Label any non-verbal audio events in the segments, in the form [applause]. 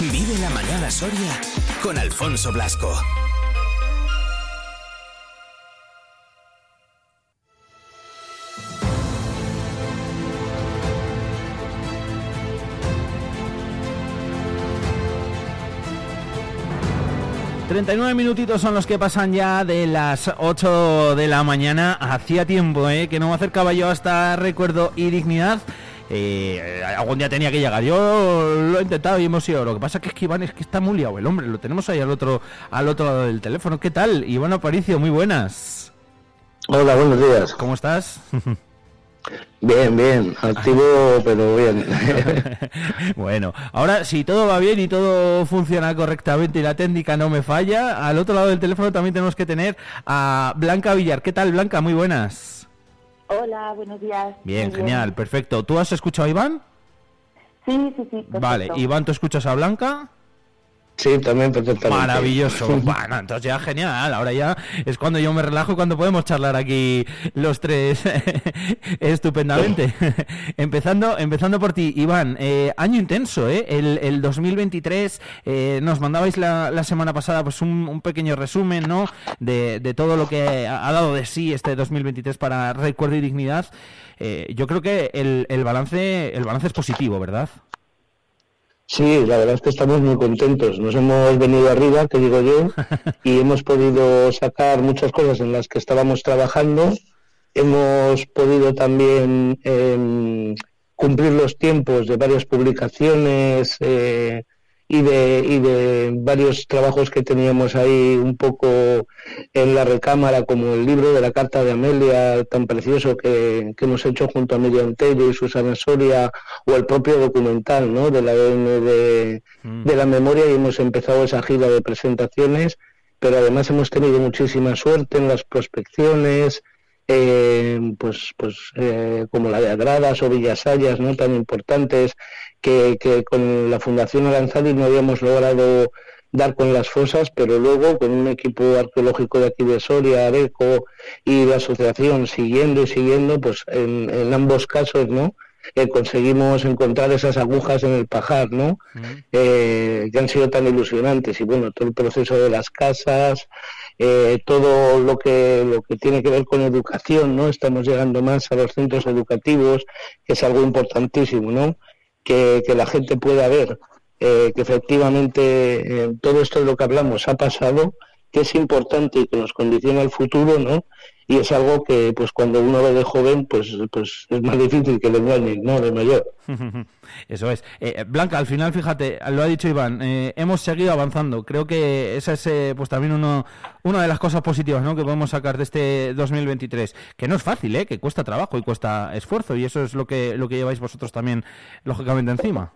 Vive la mañana Soria con Alfonso Blasco. ...39 minutitos son los que pasan ya de las 8 de la mañana... ...hacía tiempo, ¿eh? Que no me acercaba yo hasta Recuerdo y Dignidad... Eh, algún día tenía que llegar. Yo lo he intentado y hemos ido. Lo que pasa que es que Iván es que está muy liado el hombre. Lo tenemos ahí al otro, al otro lado del teléfono. ¿Qué tal? Iván Aparicio, muy buenas. Hola, buenos días. ¿Cómo estás? [laughs] Bien, bien, activo pero bien. [laughs] bueno, ahora si todo va bien y todo funciona correctamente y la técnica no me falla, al otro lado del teléfono también tenemos que tener a Blanca Villar. ¿Qué tal, Blanca? Muy buenas. Hola, buenos días. Bien, genial, perfecto. ¿Tú has escuchado a Iván? Sí, sí, sí. Vale, Iván, ¿tú escuchas a Blanca? Sí, también perfectamente. Maravilloso. [laughs] bueno, entonces ya genial. Ahora ya es cuando yo me relajo cuando podemos charlar aquí los tres [laughs] estupendamente. [laughs] empezando, empezando por ti, Iván. Eh, año intenso, ¿eh? El, el 2023 eh, nos mandabais la, la, semana pasada pues un, pequeño resumen, ¿no? De, de, todo lo que ha dado de sí este 2023 para Recuerdo y Dignidad. Eh, yo creo que el, el balance el balance es positivo, ¿verdad? Sí, la verdad es que estamos muy contentos. Nos hemos venido arriba, que digo yo, [laughs] y hemos podido sacar muchas cosas en las que estábamos trabajando. Hemos podido también eh, cumplir los tiempos de varias publicaciones, eh, y de, y de varios trabajos que teníamos ahí un poco en la recámara, como el libro de la carta de Amelia, tan precioso que, que hemos hecho junto a Miriam Tello y Susana Soria, o el propio documental ¿no? de la de, mm. de la memoria, y hemos empezado esa gira de presentaciones, pero además hemos tenido muchísima suerte en las prospecciones, eh, pues, pues eh, como la de Agradas o Villasayas, ¿no? tan importantes, que, que con la Fundación Aranzadi no habíamos logrado dar con las fosas, pero luego con un equipo arqueológico de aquí de Soria, Areco y la asociación siguiendo y siguiendo, pues en, en ambos casos, ¿no? Eh, conseguimos encontrar esas agujas en el pajar, ¿no? Eh, que han sido tan ilusionantes y bueno, todo el proceso de las casas, eh, todo lo que lo que tiene que ver con educación, ¿no? Estamos llegando más a los centros educativos, que es algo importantísimo, ¿no? Que, que la gente pueda ver que efectivamente todo esto de lo que hablamos ha pasado, que es importante y que nos condiciona el futuro, ¿no? Y es algo que pues cuando uno ve de joven pues pues es más difícil que de engañen, no de mayor. [laughs] Eso es. Eh, Blanca al final fíjate lo ha dicho Iván eh, hemos seguido avanzando. Creo que esa es eh, pues también uno una de las cosas positivas ¿no? que podemos sacar de este 2023 que no es fácil eh que cuesta trabajo y cuesta esfuerzo y eso es lo que lo que lleváis vosotros también lógicamente encima.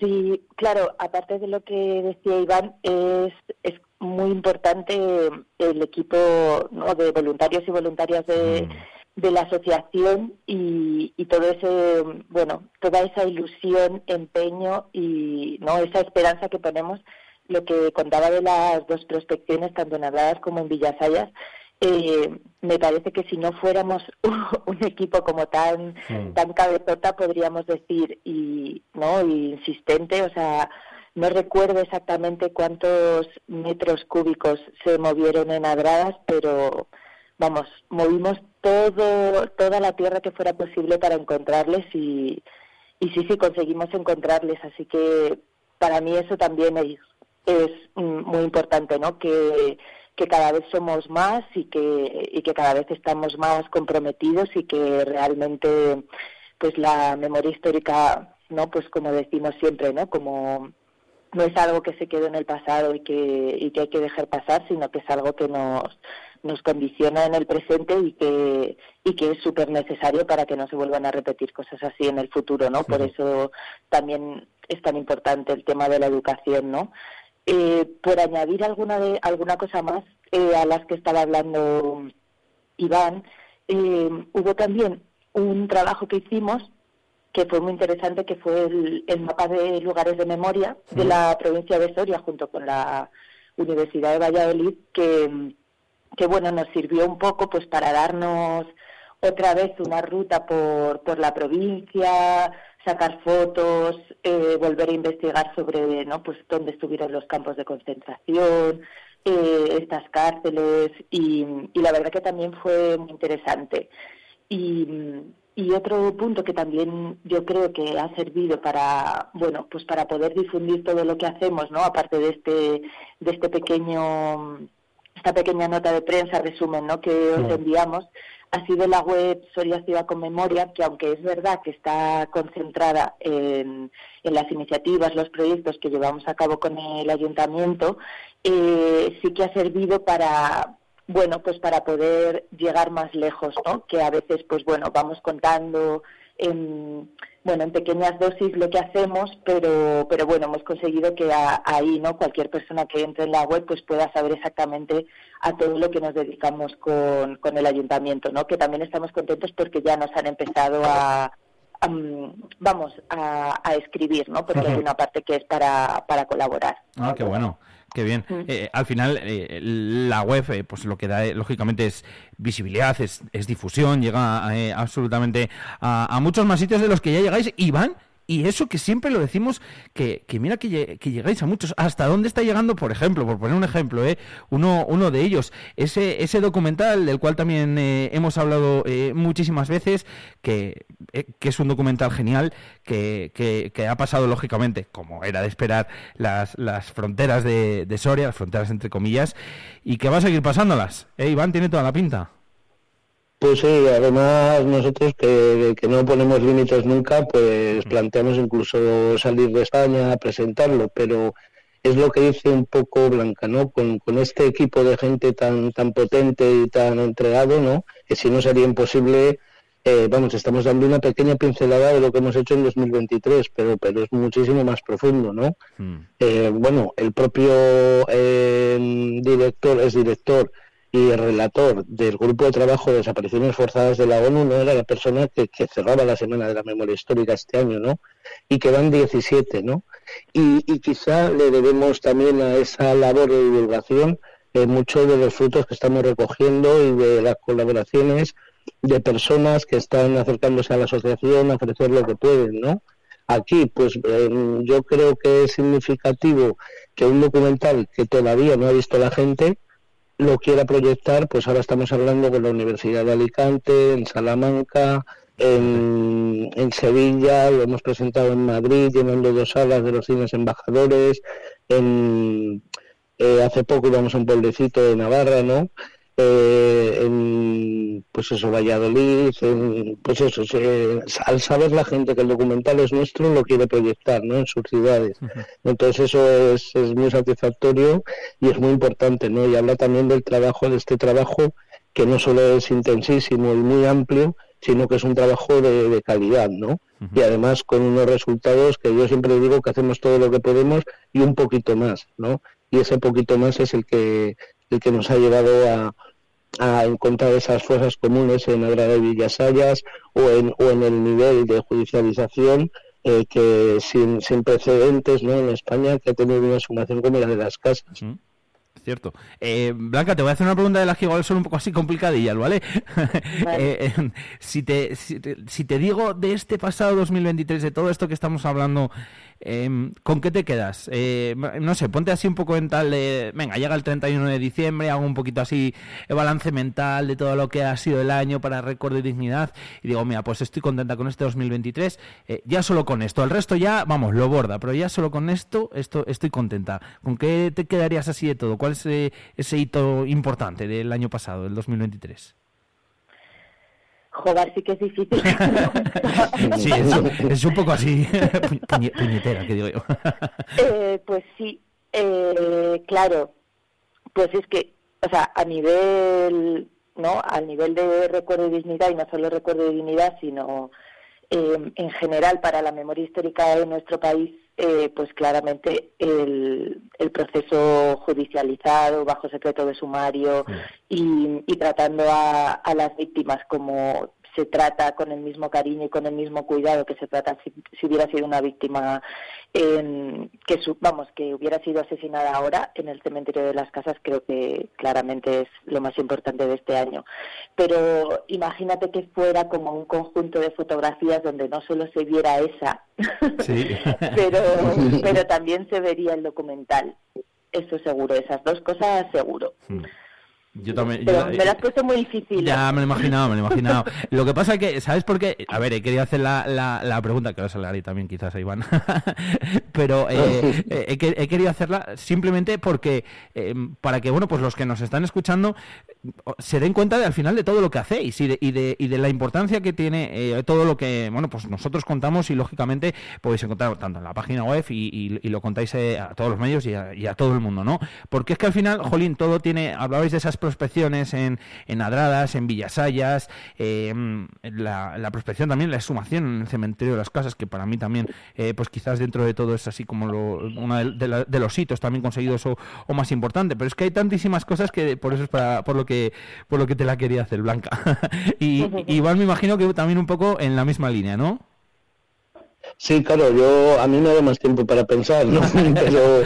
Sí, claro, aparte de lo que decía Iván, es, es muy importante el equipo de voluntarios y voluntarias de, mm. de la asociación y, y, todo ese, bueno, toda esa ilusión, empeño y no esa esperanza que ponemos, lo que contaba de las dos prospecciones, tanto en Habladas como en Villasayas, eh, me parece que si no fuéramos [laughs] un equipo como tan mm. tan cabezota podríamos decir y no insistente o sea no recuerdo exactamente cuántos metros cúbicos se movieron en Adradas, pero vamos, movimos todo, toda la tierra que fuera posible para encontrarles y, y sí, sí, conseguimos encontrarles. Así que para mí eso también es, muy importante, ¿no? Que, que cada vez somos más y que, y que cada vez estamos más comprometidos y que realmente pues la memoria histórica, ¿no? Pues como decimos siempre, ¿no? Como no es algo que se quede en el pasado y que, y que hay que dejar pasar, sino que es algo que nos, nos condiciona en el presente y que, y que es súper necesario para que no se vuelvan a repetir cosas así en el futuro, ¿no? Por eso también es tan importante el tema de la educación, ¿no? Eh, por añadir alguna, de, alguna cosa más eh, a las que estaba hablando Iván, eh, hubo también un trabajo que hicimos que fue muy interesante, que fue el, mapa de lugares de memoria de la provincia de Soria junto con la Universidad de Valladolid, que, que bueno, nos sirvió un poco pues para darnos otra vez una ruta por, por la provincia, sacar fotos, eh, volver a investigar sobre no pues dónde estuvieron los campos de concentración, eh, estas cárceles y, la verdad que también fue muy interesante. Y, y otro punto que también yo creo que ha servido para bueno pues para poder difundir todo lo que hacemos, ¿no? Aparte de este de este pequeño esta pequeña nota de prensa resumen, ¿no? Que os enviamos ha sido la web Soria Ciudad con Memoria, que aunque es verdad que está concentrada en, las iniciativas, los proyectos que llevamos a cabo con el ayuntamiento, eh, sí que ha servido para bueno pues para poder llegar más lejos, ¿no? Que a veces pues bueno vamos contando en bueno, en pequeñas dosis lo que hacemos, pero, pero bueno, hemos conseguido que ahí, ¿no? Cualquier persona que entre en la web, pues pueda saber exactamente a todo lo que nos dedicamos con, con el ayuntamiento, ¿no? Que también estamos contentos porque ya nos han empezado a, vamos, a, a, escribir, ¿no? Porque hay una parte que es para, para colaborar. Ah, qué bueno. Qué bien. Eh, al final, eh, la web, eh, pues lo que da, lógicamente, es visibilidad, es, difusión, llega absolutamente a, a, muchos más sitios de los que ya llegáis y van y eso que siempre lo decimos, que, que mira que, que, llegáis a muchos. ¿Hasta dónde está llegando, por ejemplo, por poner un ejemplo, eh, uno, uno de ellos? Ese, ese documental del cual también eh, hemos hablado eh, muchísimas veces, que, eh, que, es un documental genial, que, que, ha pasado lógicamente, como era de esperar, las, las fronteras de, de Soria, las fronteras entre comillas, y que va a seguir pasándolas. ¿Eh, Iván? Tiene toda la pinta. Pues sí, además nosotros que, no ponemos límites nunca, pues planteamos incluso salir de España a presentarlo, pero es lo que dice un poco Blanca, ¿no? Con, este equipo de gente tan tan potente y tan entregado, ¿no? Que si no sería imposible, eh, vamos, estamos dando una pequeña pincelada de lo que hemos hecho en 2023, pero pero es muchísimo más profundo, ¿no? Hmm. Eh, bueno, el propio eh, director es director y el relator del grupo de trabajo de desapariciones forzadas de la ONU no era la persona que, cerraba la Semana de la Memoria Histórica este año, ¿no? Y que van 17, ¿no? Y, quizá le debemos también a esa labor de divulgación eh, muchos de los frutos que estamos recogiendo y de las colaboraciones de personas que están acercándose a la asociación a ofrecer lo que pueden, ¿no? Aquí, pues em, yo creo que es significativo que un documental que todavía no ha visto la gente, lo quiera proyectar, pues ahora estamos hablando con la Universidad de Alicante, en Salamanca, en, Sevilla, lo hemos presentado en Madrid, llenando dos salas de los cines embajadores, en, eh, hace poco íbamos a un pueblecito de Navarra, ¿no? Eh, en pues eso Valladolid pues eso al saber la gente que el documental es nuestro lo quiere proyectar ¿no? en sus ciudades entonces eso es, es muy satisfactorio y es muy importante ¿no? y habla también del trabajo de este trabajo que no solo es intensísimo y muy amplio sino que es un trabajo de, calidad ¿no? y además con unos resultados que yo siempre digo que hacemos todo lo que podemos y un poquito más ¿no? y ese poquito más es el que el que nos ha llevado a, a encontrar esas fuerzas comunes en Agrada de Villasayas o en, o en el nivel de judicialización eh, que sin, sin precedentes ¿no? en España que ha tenido una sumación como la de las casas cierto. Eh, Blanca, te voy a hacer una pregunta de las que igual son un poco así complicadillas, [laughs] ¿vale? Eh, eh, si, te, si, te, digo de este pasado 2023, de todo esto que estamos hablando, em, ¿con qué te quedas? no sé, ponte así un poco en tal de, venga, llega el 31 de diciembre, hago un poquito así el balance mental de todo lo que ha sido el año para récord y dignidad, y digo, mira, pues estoy contenta con este 2023, ya solo con esto, el resto ya, vamos, lo borda, pero ya solo con esto, esto estoy contenta. ¿Con qué te quedarías así de todo? ¿Cuál ese, ese hito importante del año pasado, del 2023? Joder, sí que es difícil. [laughs] sí, es, un poco así, [laughs] puñetera, que digo yo. [laughs] Eh, pues sí, eh, claro, pues es que, o sea, a nivel, ¿no? Al nivel de recuerdo de dignidad, y no solo recuerdo de dignidad, sino eh, en general para la memoria histórica de nuestro país, eh, pues claramente el, proceso judicializado bajo secreto de sumario y, tratando a, las víctimas como se trata con el mismo cariño y con el mismo cuidado que se trata si, hubiera sido una víctima que vamos que hubiera sido asesinada ahora en el cementerio de las casas creo que claramente es lo más importante de este año. Pero imagínate que fuera como un conjunto de fotografías donde no solo se viera esa [laughs] pero pero también se vería el documental. Eso seguro esas dos cosas seguro. Hmm. Yo también. Pero me lo has puesto muy difícil. Ya, me lo he imaginado, me lo he imaginado. [laughs] lo que pasa es que, ¿sabes por qué? A ver, he querido hacer la, la, pregunta, que va a salir también quizás a Iván. [laughs] Pero eh, eh, he, querido hacerla simplemente porque, eh, para que, bueno, pues los que nos están escuchando se den cuenta de, al final de todo lo que hacéis y de, y de, y de la importancia que tiene todo lo que, bueno, pues nosotros contamos y lógicamente podéis encontrar tanto en la página web y, y, lo contáis a todos los medios y a, y a, todo el mundo, ¿no? Porque es que al final, Jolín, todo tiene, hablabais de esas prospecciones en, en Adradas, en Villasayas, eh, la, prospección también, la exhumación en el cementerio de las casas, que para mí también, eh, pues quizás dentro de todo es así como uno de, los hitos también conseguidos o, más importante. Pero es que hay tantísimas cosas que por eso es para, por lo que por lo que te la quería hacer, Blanca. [laughs] y igual me imagino que también un poco en la misma línea, ¿no? Sí, claro, yo a mí me da más tiempo para pensar, ¿no? [laughs] Pero,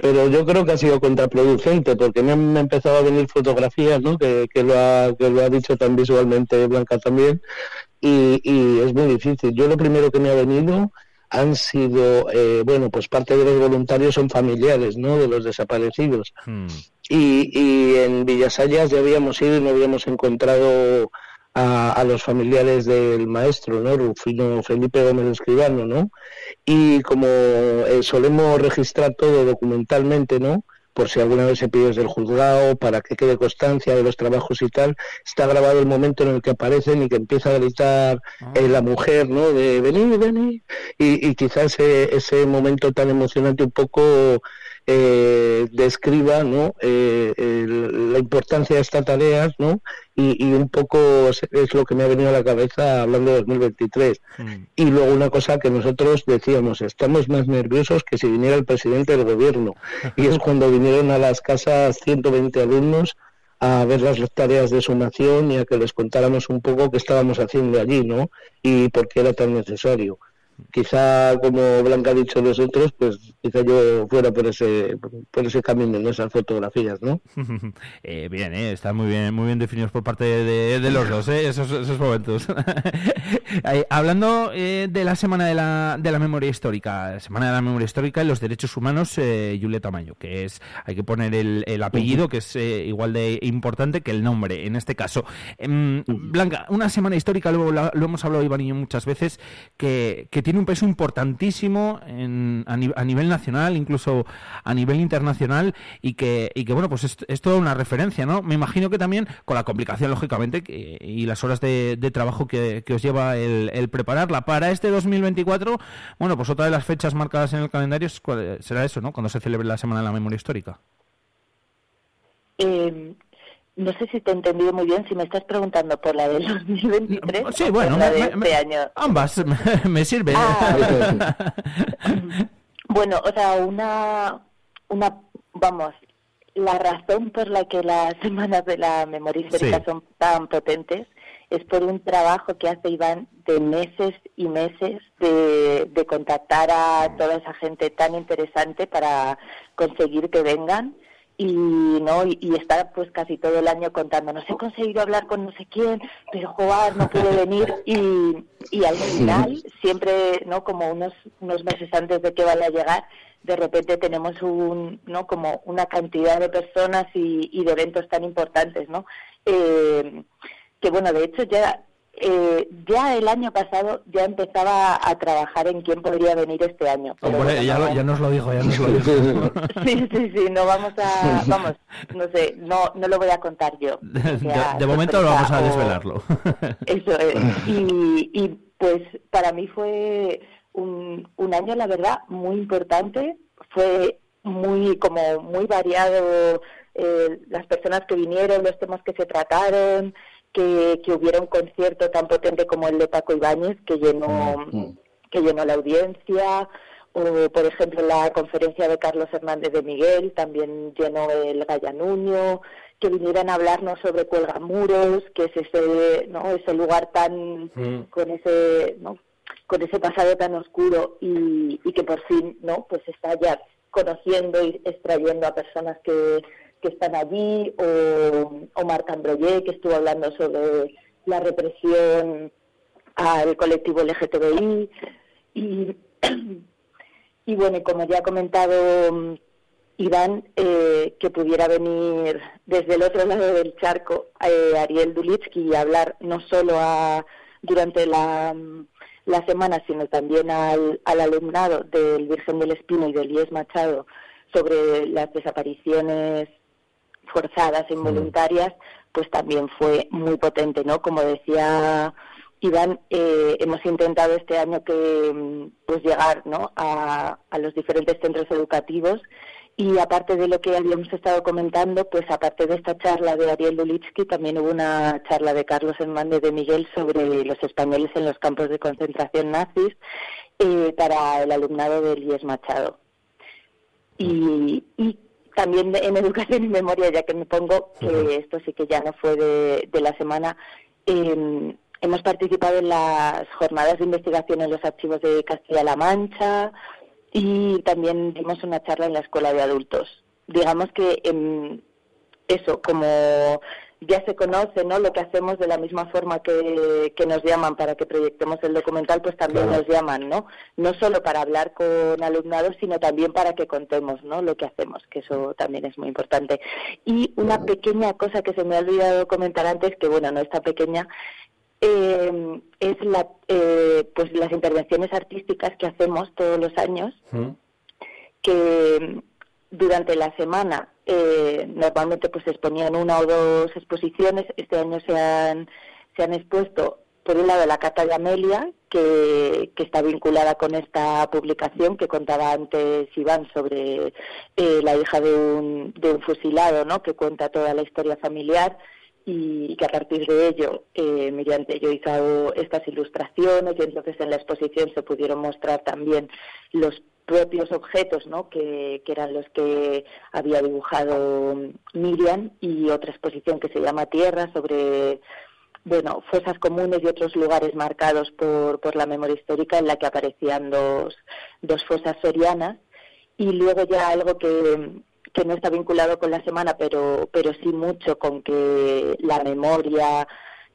pero yo creo que ha sido contraproducente porque me han empezado a venir fotografías, ¿no? Que, que, lo, ha, que lo ha dicho tan visualmente Blanca también y, y es muy difícil. Yo lo primero que me ha venido han sido, eh, bueno, pues parte de los voluntarios son familiares, ¿no? De los desaparecidos. Hmm. Y, y en Villasayas ya habíamos ido y no habíamos encontrado a, los familiares del maestro, ¿no? Rufino Felipe Gómez Escribano, ¿no? Y como eh, solemos registrar todo documentalmente, ¿no? por si alguna vez se pide desde el juzgado, para que quede constancia de los trabajos y tal, está grabado el momento en el que aparecen y que empieza a gritar ah. eh, la mujer, ¿no? De venir, venir. Y, y quizás ese, ese momento tan emocionante un poco eh, describa ¿no? Eh, la importancia de esta tarea ¿no? Y, un poco es lo que me ha venido a la cabeza hablando de 2023. Mm. Y luego una cosa que nosotros decíamos, estamos más nerviosos que si viniera el presidente del gobierno. Y es [laughs] cuando vinieron a las casas 120 alumnos a ver las tareas de sumación y a que les contáramos un poco qué estábamos haciendo allí, ¿no? Y por qué era tan necesario quizá como Blanca ha dicho los otros, pues quizá yo fuera por ese por ese camino en esas fotografías, ¿no? [laughs] eh, bien, eh, están muy bien muy bien definidos por parte de, los dos, eh, esos, esos momentos. [laughs] Hablando de la semana de la, de la memoria histórica, semana de la memoria histórica y los derechos humanos, eh, Julieta Mayo, que es hay que poner el, el apellido que es igual de importante que el nombre en este caso. Em, Blanca, una semana histórica, luego lo, hemos hablado Iván y yo muchas veces, que, que tiene un peso importantísimo en, a, nivel nacional, incluso a nivel internacional, y que, que bueno, pues es, toda una referencia, ¿no? Me imagino que también con la complicación, lógicamente, y las horas de, trabajo que, os lleva el, prepararla. Para este 2024, bueno, pues otra de las fechas marcadas en el calendario será eso, ¿no? Cuando se celebre la Semana de la Memoria Histórica. Eh, no sé si te he entendido muy bien, si me estás preguntando por la del [laughs] 2023 sí, bueno, la de este año. Ambas me, [laughs] sirven. Ah, [laughs] bueno, o sea, una, una, vamos, la razón por la que las semanas de la memoria histórica son tan potentes es por un trabajo que hace Iván de meses y meses de, de contactar a toda esa gente tan interesante para conseguir que vengan y no y, está pues casi todo el año contando no he conseguido hablar con no sé quién pero jugar no puede venir y, y al final siempre no como unos unos meses antes de que vaya a llegar de repente tenemos un no como una cantidad de personas y, y de eventos tan importantes no eh, que bueno de hecho ya eh, ya el año pasado ya empezaba a trabajar en quién podría venir este año. ya, nos lo dijo, ya nos lo dijo. [laughs] sí, sí, sí, no vamos a, vamos, no sé, no, no lo voy a contar yo. [laughs] de, momento lo vamos a desvelarlo. [laughs] Eso es. Y, y pues para mí fue un, un año, la verdad, muy importante. Fue muy, como muy variado eh, las personas que vinieron, los temas que se trataron, que, hubiera un concierto tan potente como el de Paco Ibáñez, que llenó, mm, mm. que llenó la audiencia, por ejemplo la conferencia de Carlos Hernández de Miguel, también llenó el Gallanuño, que vinieran a hablarnos sobre Cuelgamuros, que es ese, ¿no? ese lugar tan mm. con ese, ¿no? con ese pasado tan oscuro y, que por fin, ¿no? Pues está ya conociendo y extrayendo a personas que, que están allí, o, o Marc Ambroyé, que estuvo hablando sobre la represión al colectivo LGTBI y, [clears throat] y bueno, como ya ha comentado Iván, eh, que pudiera venir desde el otro lado del charco eh, Ariel Dulitsky y hablar no solo a, durante la, la semana, sino también al, al, alumnado del Virgen del Espino y del IES Machado sobre las desapariciones forzadas e involuntarias, pues también fue muy potente, ¿no? Como decía Iván, eh, hemos intentado este año que pues llegar ¿no? a, a los diferentes centros educativos y aparte de lo que habíamos estado comentando, pues aparte de esta charla de Ariel Dulitsky, también hubo una charla de Carlos Hernández de Miguel sobre los españoles en los campos de concentración nazis eh, para el alumnado de Elías Machado. Y, también en educación y memoria, ya que me pongo, que esto sí que ya no fue de, la semana, em, hemos participado en las jornadas de investigación en los archivos de Castilla-La Mancha, y también dimos una charla en la escuela de adultos. Digamos que em, eso, como ya se conoce ¿no? lo que hacemos de la misma forma que, que nos llaman para que proyectemos el documental, pues también nos llaman, ¿no? No solo para hablar con alumnados, sino también para que contemos ¿no? lo que hacemos, que eso también es muy importante. Y una pequeña cosa que se me ha olvidado comentar antes, que bueno, no está pequeña, eh, es la, eh, pues las intervenciones artísticas que hacemos todos los años, que durante la semana eh, normalmente pues se exponían una o dos exposiciones. Este año se han, se han expuesto, por un lado, la Cata de Amelia, que, que está vinculada con esta publicación que contaba antes Iván sobre eh, la hija de un, de un fusilado, ¿no? que cuenta toda la historia familiar y que a partir de ello, eh, mediante ello hizo estas ilustraciones y entonces en la exposición se pudieron mostrar también los propios objetos ¿no? que, eran los que había dibujado Miriam y otra exposición que se llama Tierra sobre bueno, fosas comunes y otros lugares marcados por, por la memoria histórica en la que aparecían dos, dos fosas sorianas y luego ya algo que, que no está vinculado con la semana, pero, pero sí mucho con que la memoria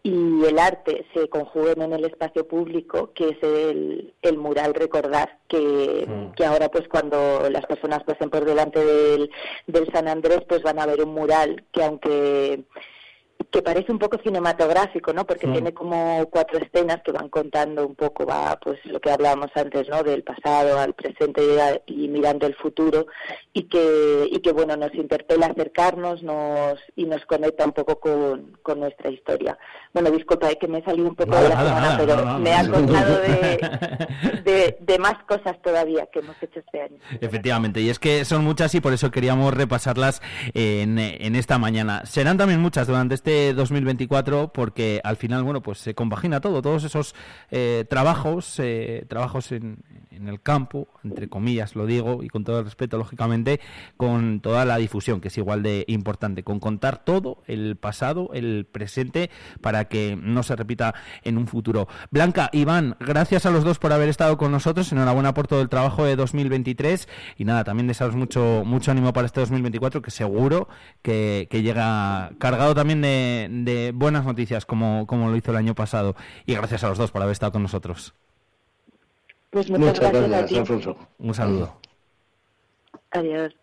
y el arte se conjuguen en el espacio público, que es el, el mural Recordar, que, mm. que ahora pues cuando las personas pasen por delante del, del San Andrés pues van a ver un mural que aunque que parece un poco cinematográfico, ¿no? Porque tiene como cuatro escenas que van contando un poco, va, pues lo que hablábamos antes, ¿no? Del pasado al presente y mirando el futuro y que y que bueno nos interpela acercarnos, nos y nos conecta un poco con, con nuestra historia. Bueno, disculpa, es que me he salido un poco de la semana, pero me ha contado [laughs] de, de, más cosas todavía que hemos hecho este año. Efectivamente, y es que son muchas y por eso queríamos repasarlas en, en esta mañana. Serán también muchas durante este 2024 porque al final, bueno, pues se compagina todo, todos esos eh, trabajos, eh, trabajos en, en el campo, entre comillas lo digo, y con todo el respeto, lógicamente, con toda la difusión, que es igual de importante, con contar todo, el pasado, el presente, para que no se repita en un futuro. Blanca, Iván, gracias a los dos por haber estado con nosotros, enhorabuena por todo el trabajo de 2023, y nada, también desearos mucho, mucho ánimo para este 2024, que seguro que, llega cargado también de, de buenas noticias, como, como lo hizo el año pasado, y gracias a los dos por haber estado con nosotros. Pues muchas, gracias, Alfonso. Un saludo. Adiós.